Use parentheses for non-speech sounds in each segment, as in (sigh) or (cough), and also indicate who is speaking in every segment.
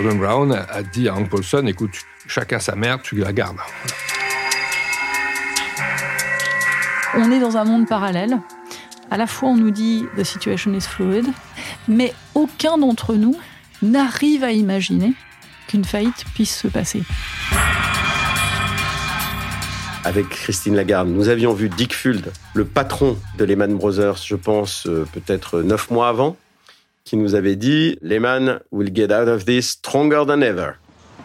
Speaker 1: Gordon Brown a dit à Hank Paulson, écoute, chacun sa mère, tu la gardes.
Speaker 2: On est dans un monde parallèle. À la fois, on nous dit the situation is fluid, mais aucun d'entre nous n'arrive à imaginer qu'une faillite puisse se passer.
Speaker 3: Avec Christine Lagarde, nous avions vu Dick Fuld, le patron de Lehman Brothers, je pense, euh, peut-être neuf mois avant qui nous avait dit Lehman will get out of this stronger than ever.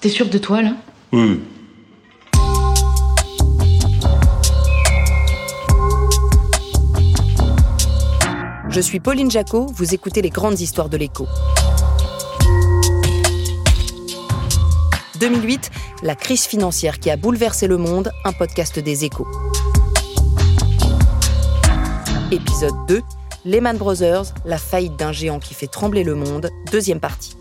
Speaker 4: T'es sûr de toi là?
Speaker 1: Oui.
Speaker 5: Je suis Pauline Jacot, vous écoutez les grandes histoires de l'écho. 2008, la crise financière qui a bouleversé le monde, un podcast des échos. Épisode 2, Lehman Brothers, la faillite d'un géant qui fait trembler le monde, deuxième partie.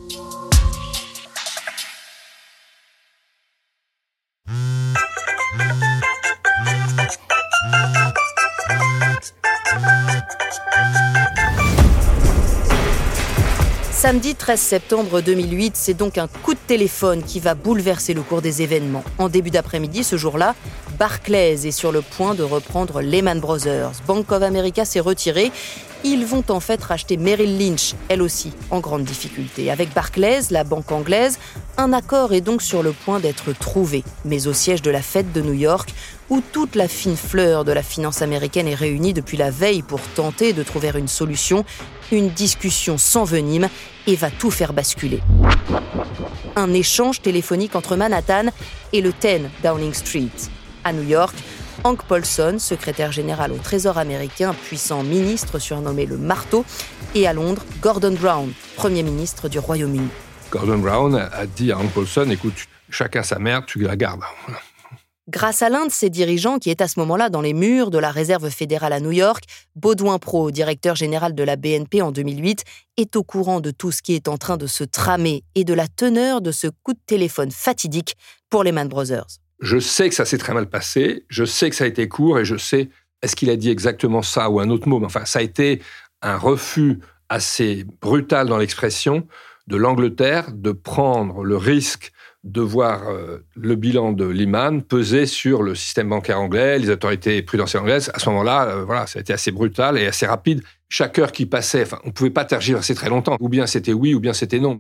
Speaker 5: Samedi 13 septembre 2008, c'est donc un coup de téléphone qui va bouleverser le cours des événements. En début d'après-midi, ce jour-là, Barclays est sur le point de reprendre Lehman Brothers. Bank of America s'est retiré. Ils vont en fait racheter Merrill Lynch, elle aussi, en grande difficulté. Avec Barclays, la banque anglaise, un accord est donc sur le point d'être trouvé, mais au siège de la Fed de New York, où toute la fine fleur de la finance américaine est réunie depuis la veille pour tenter de trouver une solution, une discussion s'envenime et va tout faire basculer. Un échange téléphonique entre Manhattan et le 10 Downing Street. À New York, Hank Paulson, secrétaire général au Trésor américain, puissant ministre surnommé le marteau, et à Londres, Gordon Brown, Premier ministre du Royaume-Uni.
Speaker 1: Gordon Brown a dit à Hank Paulson, écoute, chacun sa mère, tu la gardes.
Speaker 5: Grâce à l'un de ses dirigeants qui est à ce moment-là dans les murs de la réserve fédérale à New York, Baudouin Pro, directeur général de la BNP en 2008, est au courant de tout ce qui est en train de se tramer et de la teneur de ce coup de téléphone fatidique pour les Man Brothers.
Speaker 1: Je sais que ça s'est très mal passé, je sais que ça a été court et je sais, est-ce qu'il a dit exactement ça ou un autre mot Mais enfin, ça a été un refus assez brutal dans l'expression de l'Angleterre de prendre le risque de voir euh, le bilan de Lehman peser sur le système bancaire anglais, les autorités prudentielles anglaises. À ce moment-là, euh, voilà, ça a été assez brutal et assez rapide. Chaque heure qui passait, on ne pouvait pas tergiverser très longtemps. Ou bien c'était oui, ou bien c'était non.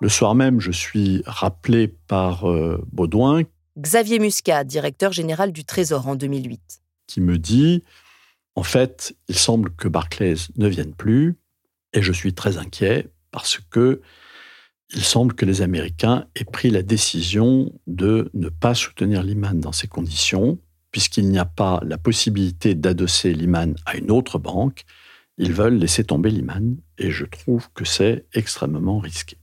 Speaker 6: Le soir même, je suis rappelé par euh, Baudouin.
Speaker 5: Xavier Muscat, directeur général du Trésor en 2008.
Speaker 6: Qui me dit, en fait, il semble que Barclays ne vienne plus, et je suis très inquiet parce que il semble que les Américains aient pris la décision de ne pas soutenir Lehman dans ces conditions, puisqu'il n'y a pas la possibilité d'adosser Lehman à une autre banque. Ils veulent laisser tomber Lehman, et je trouve que c'est extrêmement risqué.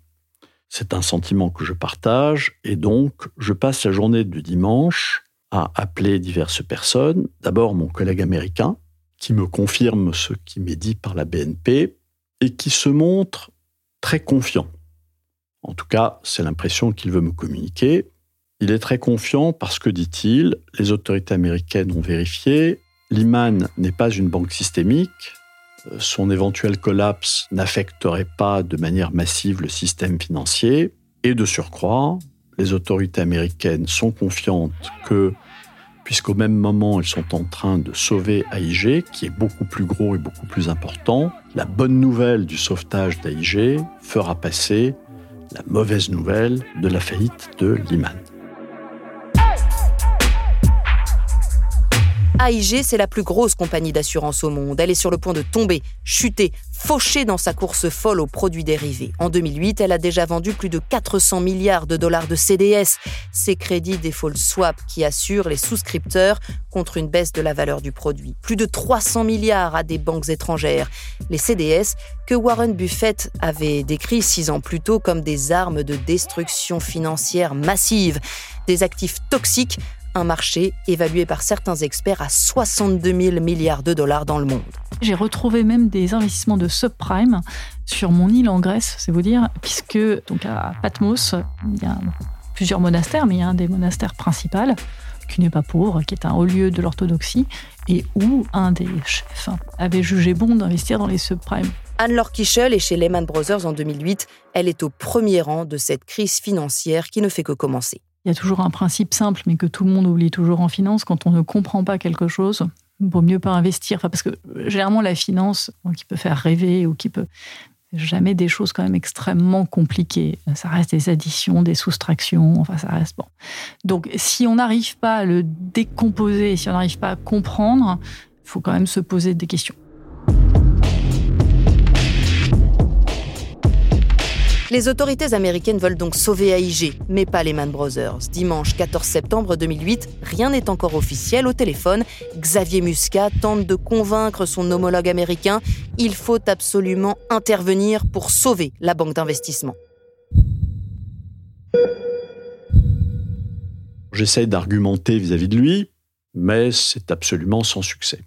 Speaker 6: C'est un sentiment que je partage et donc je passe la journée du dimanche à appeler diverses personnes. D'abord mon collègue américain qui me confirme ce qui m'est dit par la BNP et qui se montre très confiant. En tout cas, c'est l'impression qu'il veut me communiquer. Il est très confiant parce que, dit-il, les autorités américaines ont vérifié, Lehman n'est pas une banque systémique, son éventuel collapse n'affecterait pas de manière massive le système financier. Et de surcroît, les autorités américaines sont confiantes que, puisqu'au même moment elles sont en train de sauver AIG, qui est beaucoup plus gros et beaucoup plus important, la bonne nouvelle du sauvetage d'AIG fera passer la mauvaise nouvelle de la faillite de Lehman.
Speaker 5: AIG, c'est la plus grosse compagnie d'assurance au monde. Elle est sur le point de tomber, chuter, faucher dans sa course folle aux produits dérivés. En 2008, elle a déjà vendu plus de 400 milliards de dollars de CDS, ces crédits default swap qui assurent les souscripteurs contre une baisse de la valeur du produit. Plus de 300 milliards à des banques étrangères. Les CDS que Warren Buffett avait décrits six ans plus tôt comme des armes de destruction financière massive, des actifs toxiques un marché évalué par certains experts à 62 000 milliards de dollars dans le monde.
Speaker 2: J'ai retrouvé même des investissements de subprime sur mon île en Grèce, c'est vous dire, puisque donc à Patmos, il y a plusieurs monastères, mais il y a un des monastères principaux qui n'est pas pauvre, qui est un haut lieu de l'orthodoxie, et où un des chefs avait jugé bon d'investir dans les subprimes.
Speaker 5: Anne-Laure Kichel est chez Lehman Brothers en 2008. Elle est au premier rang de cette crise financière qui ne fait que commencer.
Speaker 2: Il y a toujours un principe simple, mais que tout le monde oublie toujours en finance. Quand on ne comprend pas quelque chose, il vaut mieux pas investir. Parce que généralement, la finance, qui peut faire rêver ou qui peut jamais des choses quand même extrêmement compliquées. Ça reste des additions, des soustractions, enfin ça reste bon. Donc si on n'arrive pas à le décomposer, si on n'arrive pas à comprendre, il faut quand même se poser des questions.
Speaker 5: Les autorités américaines veulent donc sauver AIG, mais pas les Man Brothers. Dimanche 14 septembre 2008, rien n'est encore officiel au téléphone. Xavier Muscat tente de convaincre son homologue américain. Il faut absolument intervenir pour sauver la banque d'investissement.
Speaker 6: J'essaie d'argumenter vis-à-vis de lui, mais c'est absolument sans succès.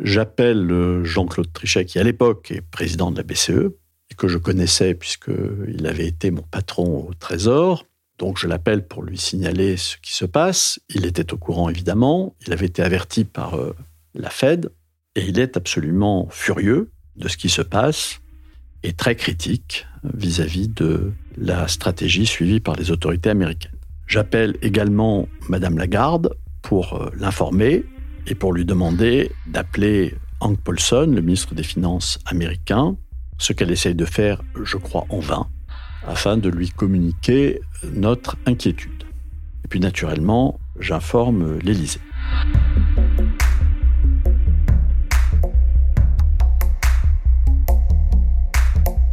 Speaker 6: J'appelle euh, Jean-Claude Trichet, qui à l'époque est président de la BCE, que je connaissais puisqu'il avait été mon patron au Trésor. Donc je l'appelle pour lui signaler ce qui se passe. Il était au courant évidemment, il avait été averti par euh, la Fed et il est absolument furieux de ce qui se passe et très critique vis-à-vis de la stratégie suivie par les autorités américaines. J'appelle également Madame Lagarde pour euh, l'informer et pour lui demander d'appeler Hank Paulson, le ministre des Finances américain, ce qu'elle essaye de faire, je crois, en vain, afin de lui communiquer notre inquiétude. Et puis naturellement, j'informe l'Élysée.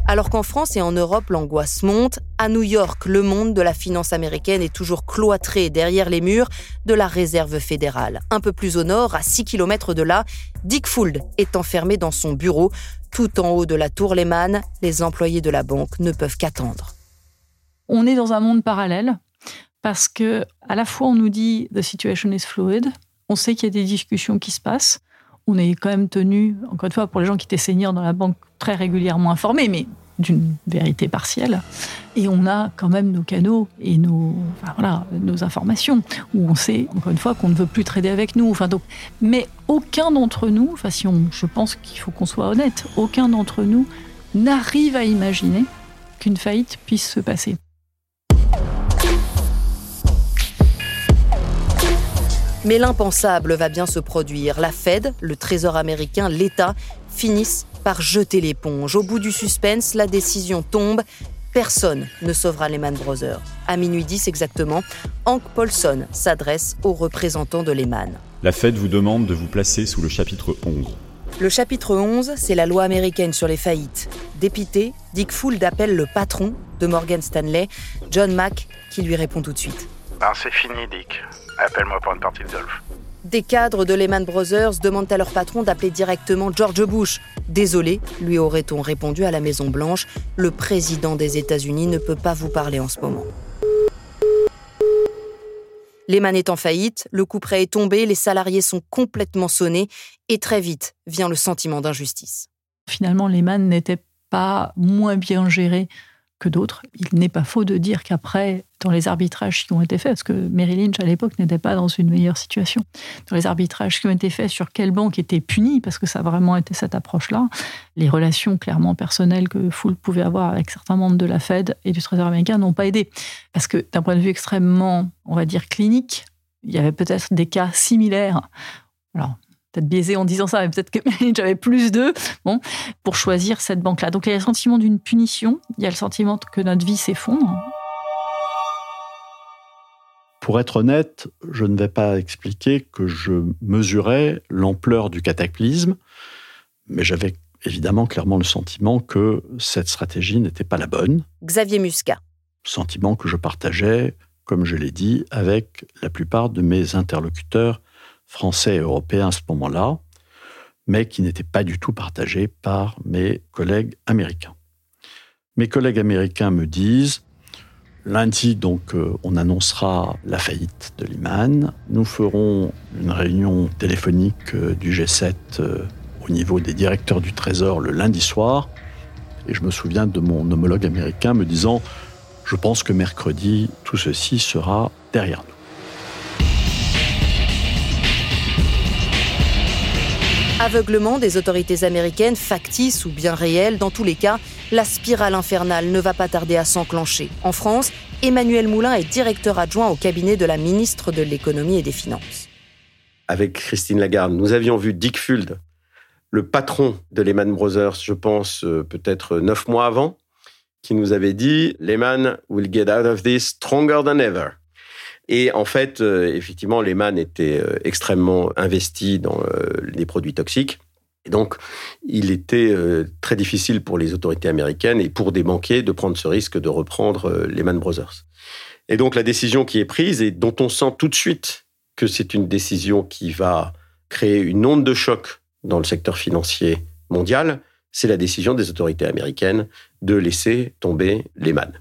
Speaker 5: Alors qu'en France et en Europe, l'angoisse monte, à New York, le monde de la finance américaine est toujours cloîtré derrière les murs de la réserve fédérale. Un peu plus au nord, à 6 km de là, Dick Fuld est enfermé dans son bureau. Tout en haut de la tour Lehman, les employés de la banque ne peuvent qu'attendre.
Speaker 2: On est dans un monde parallèle parce que à la fois on nous dit the situation is fluid, on sait qu'il y a des discussions qui se passent, on est quand même tenu, encore une fois, pour les gens qui étaient seniors dans la banque, très régulièrement informés, mais d'une vérité partielle. Et on a quand même nos canaux et nos, voilà, nos informations, où on sait, encore une fois, qu'on ne veut plus trader avec nous. Enfin, donc, mais aucun d'entre nous, enfin, si on, je pense qu'il faut qu'on soit honnête, aucun d'entre nous n'arrive à imaginer qu'une faillite puisse se passer.
Speaker 5: Mais l'impensable va bien se produire. La Fed, le Trésor américain, l'État finissent par jeter l'éponge. Au bout du suspense, la décision tombe. Personne ne sauvera Lehman Brothers. À minuit 10 exactement, Hank Paulson s'adresse aux représentants de Lehman.
Speaker 4: La Fed vous demande de vous placer sous le chapitre 11.
Speaker 5: Le chapitre 11, c'est la loi américaine sur les faillites. Dépité, Dick Fuld appelle le patron de Morgan Stanley, John Mack, qui lui répond tout de suite.
Speaker 7: Ah, c'est fini, Dick. Appelle-moi pour une partie de golf.
Speaker 5: Des cadres de Lehman Brothers demandent à leur patron d'appeler directement George Bush. Désolé, lui aurait-on répondu à la Maison-Blanche, le président des États-Unis ne peut pas vous parler en ce moment. Lehman est en faillite, le coup près est tombé, les salariés sont complètement sonnés et très vite vient le sentiment d'injustice.
Speaker 2: Finalement, Lehman n'était pas moins bien géré que d'autres. Il n'est pas faux de dire qu'après, dans les arbitrages qui ont été faits, parce que Mary Lynch à l'époque n'était pas dans une meilleure situation, dans les arbitrages qui ont été faits sur quelle banque était punie, parce que ça a vraiment été cette approche-là, les relations clairement personnelles que Foul pouvait avoir avec certains membres de la Fed et du Trésor américain n'ont pas aidé. Parce que d'un point de vue extrêmement, on va dire, clinique, il y avait peut-être des cas similaires. Alors, peut-être biaisé en disant ça, mais peut-être que (laughs) j'avais plus d'eux, bon, pour choisir cette banque-là. Donc il y a le sentiment d'une punition, il y a le sentiment que notre vie s'effondre.
Speaker 6: Pour être honnête, je ne vais pas expliquer que je mesurais l'ampleur du cataclysme, mais j'avais évidemment clairement le sentiment que cette stratégie n'était pas la bonne.
Speaker 5: Xavier Muscat.
Speaker 6: Sentiment que je partageais, comme je l'ai dit, avec la plupart de mes interlocuteurs français et européens à ce moment-là, mais qui n'était pas du tout partagé par mes collègues américains. Mes collègues américains me disent Lundi, donc, euh, on annoncera la faillite de Lehman. Nous ferons une réunion téléphonique euh, du G7 euh, au niveau des directeurs du Trésor le lundi soir. Et je me souviens de mon homologue américain me disant Je pense que mercredi, tout ceci sera derrière nous.
Speaker 5: Aveuglement des autorités américaines, factices ou bien réelles, dans tous les cas, la spirale infernale ne va pas tarder à s'enclencher. En France, Emmanuel Moulin est directeur adjoint au cabinet de la ministre de l'économie et des finances.
Speaker 3: Avec Christine Lagarde, nous avions vu Dick Fuld, le patron de Lehman Brothers, je pense euh, peut-être neuf mois avant, qui nous avait dit Lehman will get out of this stronger than ever. Et en fait, euh, effectivement, Lehman était euh, extrêmement investi dans les produits toxiques. Et donc, il était très difficile pour les autorités américaines et pour des banquiers de prendre ce risque de reprendre Lehman Brothers. Et donc, la décision qui est prise et dont on sent tout de suite que c'est une décision qui va créer une onde de choc dans le secteur financier mondial, c'est la décision des autorités américaines de laisser tomber Lehman.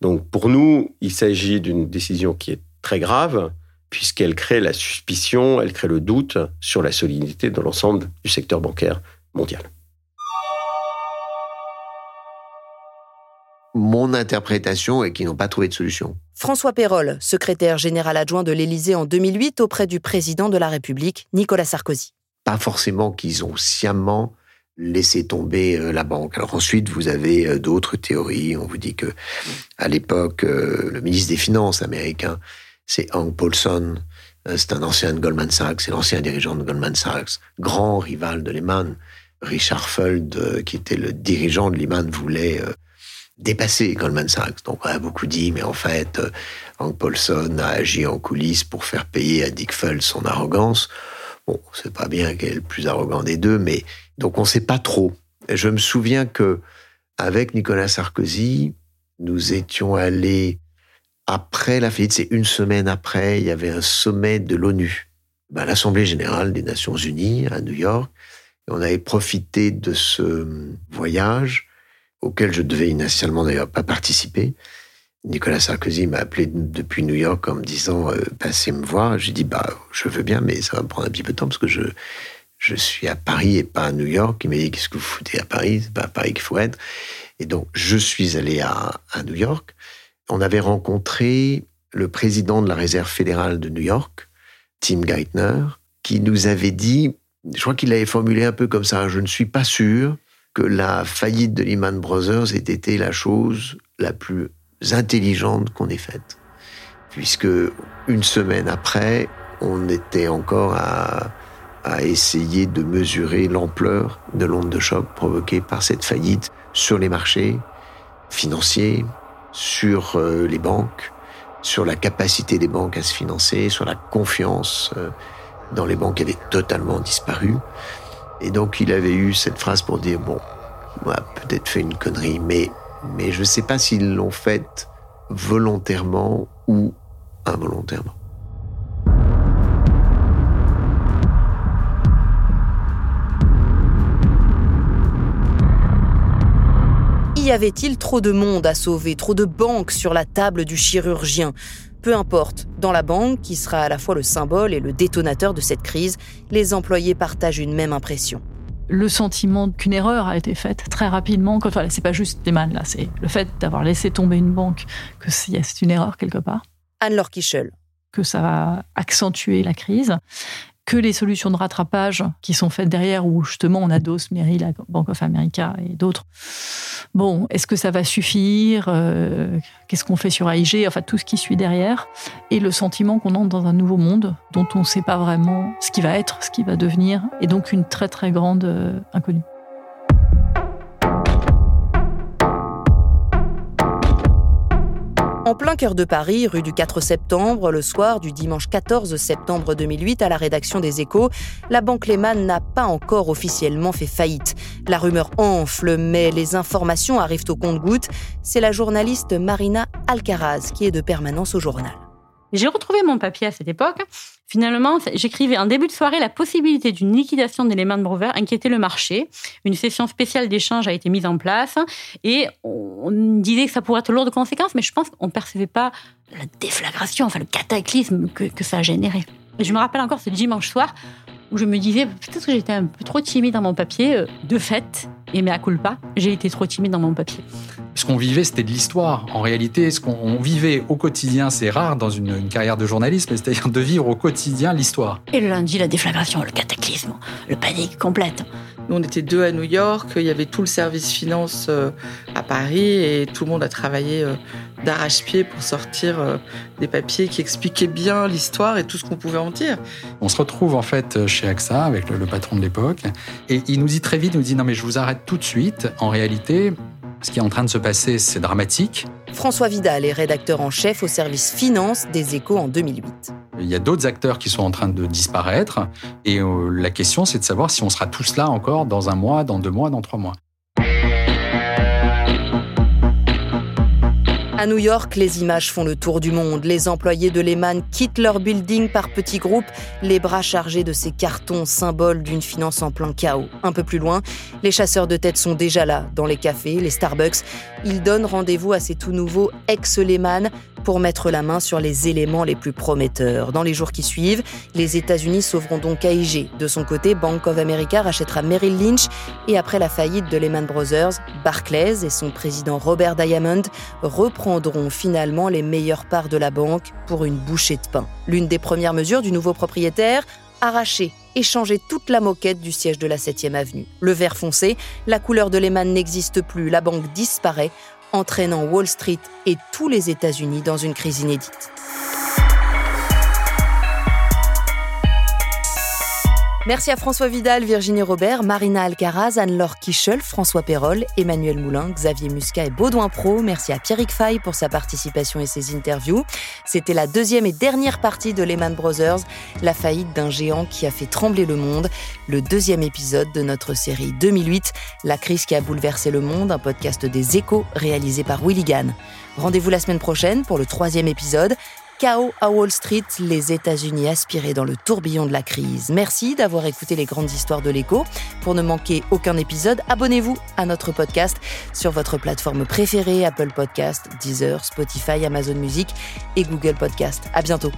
Speaker 3: Donc pour nous, il s'agit d'une décision qui est très grave, puisqu'elle crée la suspicion, elle crée le doute sur la solidité de l'ensemble du secteur bancaire mondial.
Speaker 8: Mon interprétation est qu'ils n'ont pas trouvé de solution.
Speaker 5: François Perrol, secrétaire général adjoint de l'Élysée en 2008 auprès du président de la République, Nicolas Sarkozy
Speaker 8: pas forcément qu'ils ont sciemment laissé tomber euh, la banque. Alors ensuite, vous avez euh, d'autres théories. On vous dit que à l'époque, euh, le ministre des Finances américain, c'est Hank Paulson. C'est un ancien de Goldman Sachs, c'est l'ancien dirigeant de Goldman Sachs, grand rival de Lehman. Richard Fuld, qui était le dirigeant de Lehman, voulait dépasser Goldman Sachs. Donc on a beaucoup dit, mais en fait, Hank Paulson a agi en coulisses pour faire payer à Dick Fuld son arrogance. Bon, c'est pas bien quel est le plus arrogant des deux, mais donc on sait pas trop. Je me souviens que avec Nicolas Sarkozy, nous étions allés après la faillite, c'est une semaine après, il y avait un sommet de l'ONU, ben, l'Assemblée générale des Nations Unies à New York. On avait profité de ce voyage auquel je devais initialement d'ailleurs pas participer Nicolas Sarkozy m'a appelé depuis New York en me disant euh, passez me voir. J'ai dit bah je veux bien, mais ça va me prendre un petit peu de temps parce que je je suis à Paris et pas à New York. Il m'a dit qu'est-ce que vous foutez à Paris? C'est pas à Paris qu'il faut être. Et donc je suis allé à New York. On avait rencontré le président de la Réserve fédérale de New York, Tim Geithner, qui nous avait dit, je crois qu'il l'avait formulé un peu comme ça, je ne suis pas sûr que la faillite de Lehman Brothers ait été la chose la plus intelligentes qu'on ait faites. Puisque une semaine après, on était encore à, à essayer de mesurer l'ampleur de l'onde de choc provoquée par cette faillite sur les marchés financiers, sur euh, les banques, sur la capacité des banques à se financer, sur la confiance euh, dans les banques avait totalement disparu. Et donc il avait eu cette phrase pour dire, bon, on a peut-être fait une connerie, mais mais je ne sais pas s'ils l'ont fait volontairement ou involontairement.
Speaker 5: Y avait-il trop de monde à sauver, trop de banques sur la table du chirurgien? Peu importe, dans la banque, qui sera à la fois le symbole et le détonateur de cette crise, les employés partagent une même impression
Speaker 2: le sentiment qu'une erreur a été faite très rapidement. Quand voilà, c'est pas juste des man là, c'est le fait d'avoir laissé tomber une banque que c'est une erreur quelque part.
Speaker 5: Anne-Laure Kichel.
Speaker 2: Que ça va accentuer la crise que les solutions de rattrapage qui sont faites derrière, où justement on adosse Merrill, la Bank of America et d'autres. Bon, est-ce que ça va suffire euh, Qu'est-ce qu'on fait sur AIG Enfin, tout ce qui suit derrière. Et le sentiment qu'on entre dans un nouveau monde dont on ne sait pas vraiment ce qui va être, ce qui va devenir, et donc une très très grande euh, inconnue.
Speaker 5: En plein cœur de Paris, rue du 4 septembre, le soir du dimanche 14 septembre 2008, à la rédaction des Échos, la banque Lehman n'a pas encore officiellement fait faillite. La rumeur enfle, mais les informations arrivent au compte-gouttes. C'est la journaliste Marina Alcaraz qui est de permanence au journal.
Speaker 9: J'ai retrouvé mon papier à cette époque. Finalement, j'écrivais en début de soirée la possibilité d'une liquidation des Lehman Brothers inquiétait le marché. Une session spéciale d'échange a été mise en place et on disait que ça pourrait être lourd de conséquences, mais je pense qu'on ne percevait pas la déflagration, enfin le cataclysme que, que ça a généré. Je me rappelle encore ce dimanche soir où je me disais peut-être que j'étais un peu trop timide dans mon papier. Euh, de fait, et mais à culpa, j'ai été trop timide dans mon papier.
Speaker 10: Ce qu'on vivait, c'était de l'histoire. En réalité, ce qu'on vivait au quotidien, c'est rare dans une, carrière de journalisme, c'est-à-dire de vivre au quotidien l'histoire.
Speaker 9: Et le lundi, la déflagration, le cataclysme, le panique complète.
Speaker 11: Nous, on était deux à New York, il y avait tout le service finance euh, à Paris et tout le monde a travaillé euh, d'arrache-pied pour sortir euh, des papiers qui expliquaient bien l'histoire et tout ce qu'on pouvait en dire.
Speaker 10: On se retrouve en fait chez AXA avec le, le patron de l'époque et il nous dit très vite, il nous dit non mais je vous arrête tout de suite. En réalité, ce qui est en train de se passer, c'est dramatique.
Speaker 5: François Vidal est rédacteur en chef au service finance des échos en 2008.
Speaker 10: Il y a d'autres acteurs qui sont en train de disparaître. Et euh, la question, c'est de savoir si on sera tous là encore dans un mois, dans deux mois, dans trois mois.
Speaker 5: À New York, les images font le tour du monde. Les employés de Lehman quittent leur building par petits groupes, les bras chargés de ces cartons symboles d'une finance en plein chaos. Un peu plus loin, les chasseurs de tête sont déjà là, dans les cafés, les Starbucks. Ils donnent rendez-vous à ces tout nouveaux ex-Lehman pour mettre la main sur les éléments les plus prometteurs. Dans les jours qui suivent, les États-Unis sauveront donc AIG. De son côté, Bank of America rachètera Merrill Lynch et après la faillite de Lehman Brothers, Barclays et son président Robert Diamond reprendront finalement les meilleures parts de la banque pour une bouchée de pain. L'une des premières mesures du nouveau propriétaire arracher et changer toute la moquette du siège de la 7e avenue. Le vert foncé, la couleur de Lehman n'existe plus, la banque disparaît entraînant Wall Street et tous les États-Unis dans une crise inédite. Merci à François Vidal, Virginie Robert, Marina Alcaraz, Anne-Laure Kichel, François Perrol, Emmanuel Moulin, Xavier Muscat et Baudouin Pro. Merci à Pierrick Fay pour sa participation et ses interviews. C'était la deuxième et dernière partie de Lehman Brothers, la faillite d'un géant qui a fait trembler le monde. Le deuxième épisode de notre série 2008, La crise qui a bouleversé le monde, un podcast des échos réalisé par Willy Gann. Rendez-vous la semaine prochaine pour le troisième épisode. Chaos à Wall Street, les États-Unis aspirés dans le tourbillon de la crise. Merci d'avoir écouté les grandes histoires de l'écho. Pour ne manquer aucun épisode, abonnez-vous à notre podcast sur votre plateforme préférée Apple Podcast, Deezer, Spotify, Amazon Music et Google Podcast. À bientôt.